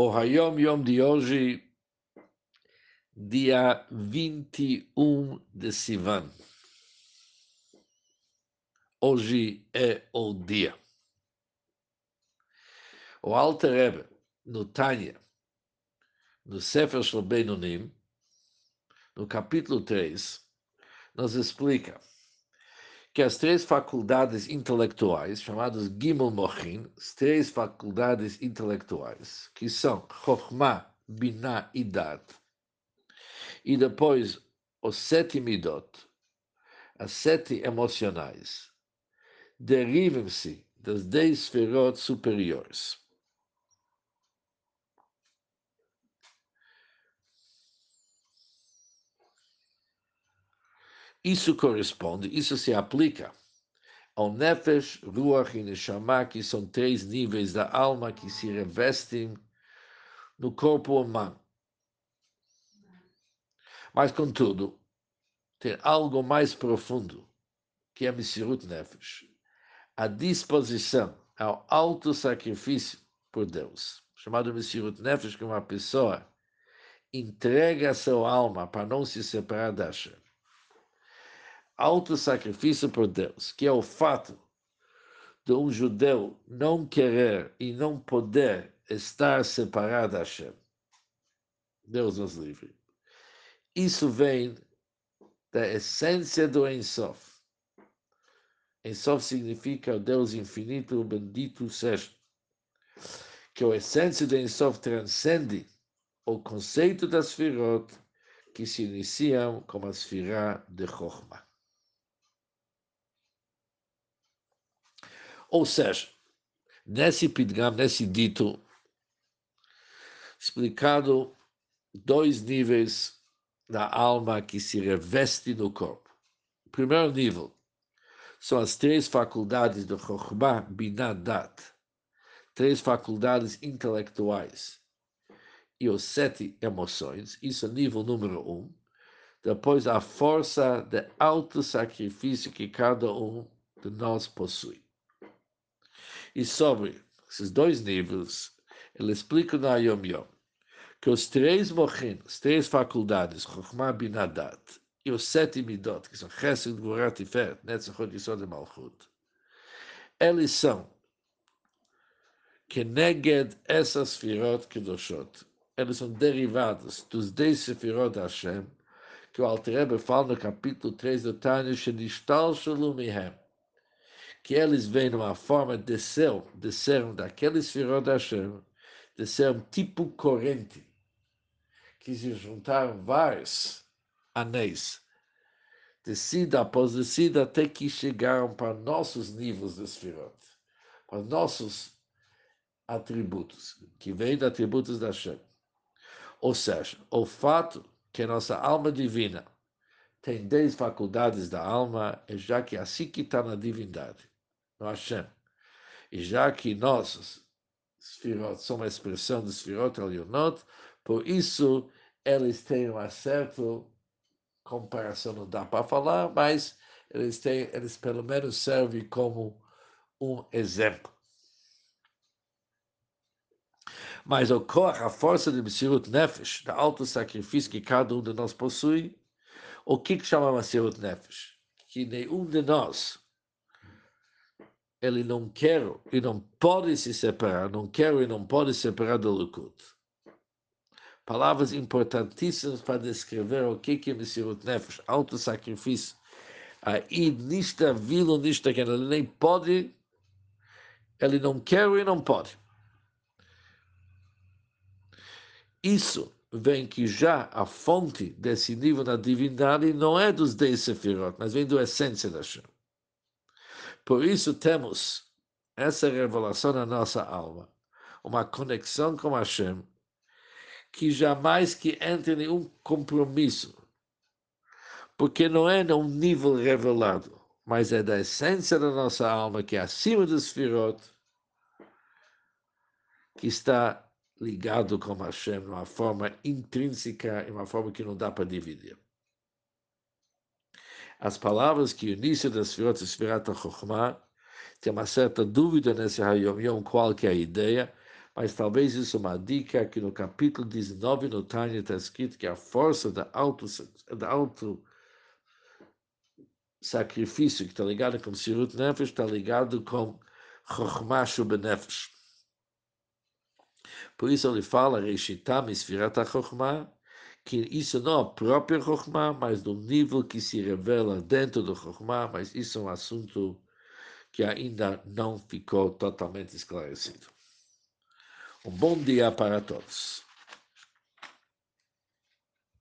O Hayom Yom de hoje, dia 21 de Sivan. Hoje é o dia. O Alter Rebbe, no Tânia, no Sefer Shel Benonim, no capítulo 3, nos explica que as três faculdades intelectuais, chamadas Gimel Mochin, as três faculdades intelectuais, que são Chokhmah, Binah e Dat, e depois os sete midot, as sete emocionais, derivam-se das dez esferot superiores. Isso corresponde, isso se aplica ao Nefesh, Ruach e Neshama, que são três níveis da alma que se revestem no corpo humano. Mas, contudo, tem algo mais profundo, que é a Messirut Nefesh, a disposição ao alto sacrifício por Deus, chamado Messirut Nefesh, que uma pessoa entrega a sua alma para não se separar da Hashem auto-sacrifício por Deus, que é o fato de um judeu não querer e não poder estar separado da Hashem. Deus nos livre. Isso vem da essência do Ensof. Ensof significa o Deus infinito, bendito seja. Que a essência do Ensof transcende o conceito das Sfirot que se iniciam como a Sfirah de Chokhmah. Ou seja, nesse Pidgam, nesse dito, explicado dois níveis da alma que se reveste no corpo. O primeiro nível são as três faculdades do Chokhmah, Binah, Dat, três faculdades intelectuais e os sete emoções, isso é nível número um. Depois, a força de auto-sacrifício que cada um de nós possui. E sobre esses dois níveis, ele explica na Yom Yom que os três mochin, as três faculdades, Chokhmah Binadat, e os sete midot, que são Chesed, Gvorat e Fer, Netzachot, Yisod e Malchut, eles são que neged essas firot kedoshot. Eles são derivados dos dez sefirot de Hashem, que o Alter fala no capítulo 3 do Tânia, Shenishtal Shalom que eles vêm numa forma de ser, de ser daqueles filhos da Hashem, de ser um tipo corrente, que se juntaram vários anéis, descida após descida, até que chegaram para nossos níveis de Sfirot, para nossos atributos, que vêm dos atributos da Hashem. Ou seja, o fato que nossa alma divina tem dez faculdades da alma, é já que é assim que está na divindade no Hashem. E já que nós, Sfirot, somos uma expressão de Sfirot Elionot, por isso eles têm uma certa comparação, não dá para falar, mas eles, têm, eles pelo menos servem como um exemplo. Mas ocorre a força de Messirut Nefesh, da alto sacrifício que cada um de nós possui, o que, que chama Messirut Nefesh? Que nenhum de nós ele não quer e não pode se separar, não quer e não pode se separar do Likud. Palavras importantíssimas para descrever o que é Messirut Nefesh, auto-sacrifício. Aí, nista vilo, nista que ele nem pode, ele não quer e não pode. Isso vem que já a fonte desse nível da divindade não é dos dez sefirot, mas vem da essência da Shem. Por isso temos essa revelação na nossa alma, uma conexão com Hashem, que jamais que entre em nenhum compromisso, porque não é num nível revelado, mas é da essência da nossa alma, que é acima dos firot, que está ligado com Hashem de uma forma intrínseca, de uma forma que não dá para dividir as palavras que o início das Sfirot, Sfirat HaChokhmah, tem uma certa dúvida nesse Hayom Yom qual que é a ideia, Mas talvez isso é uma dica que no capítulo 19 no Tânia está escrito que a força da auto, da auto sacrifício que está ligado com Sirut Nefesh está ligado com Chokhmah Benefesh. Por isso ele fala, Reishitam Isfirat HaChokhmah, que isso não é a própria Chokhmah, mas do nível que se revela dentro do Chokhmah, mas isso é um assunto que ainda não ficou totalmente esclarecido. Um bom dia para todos.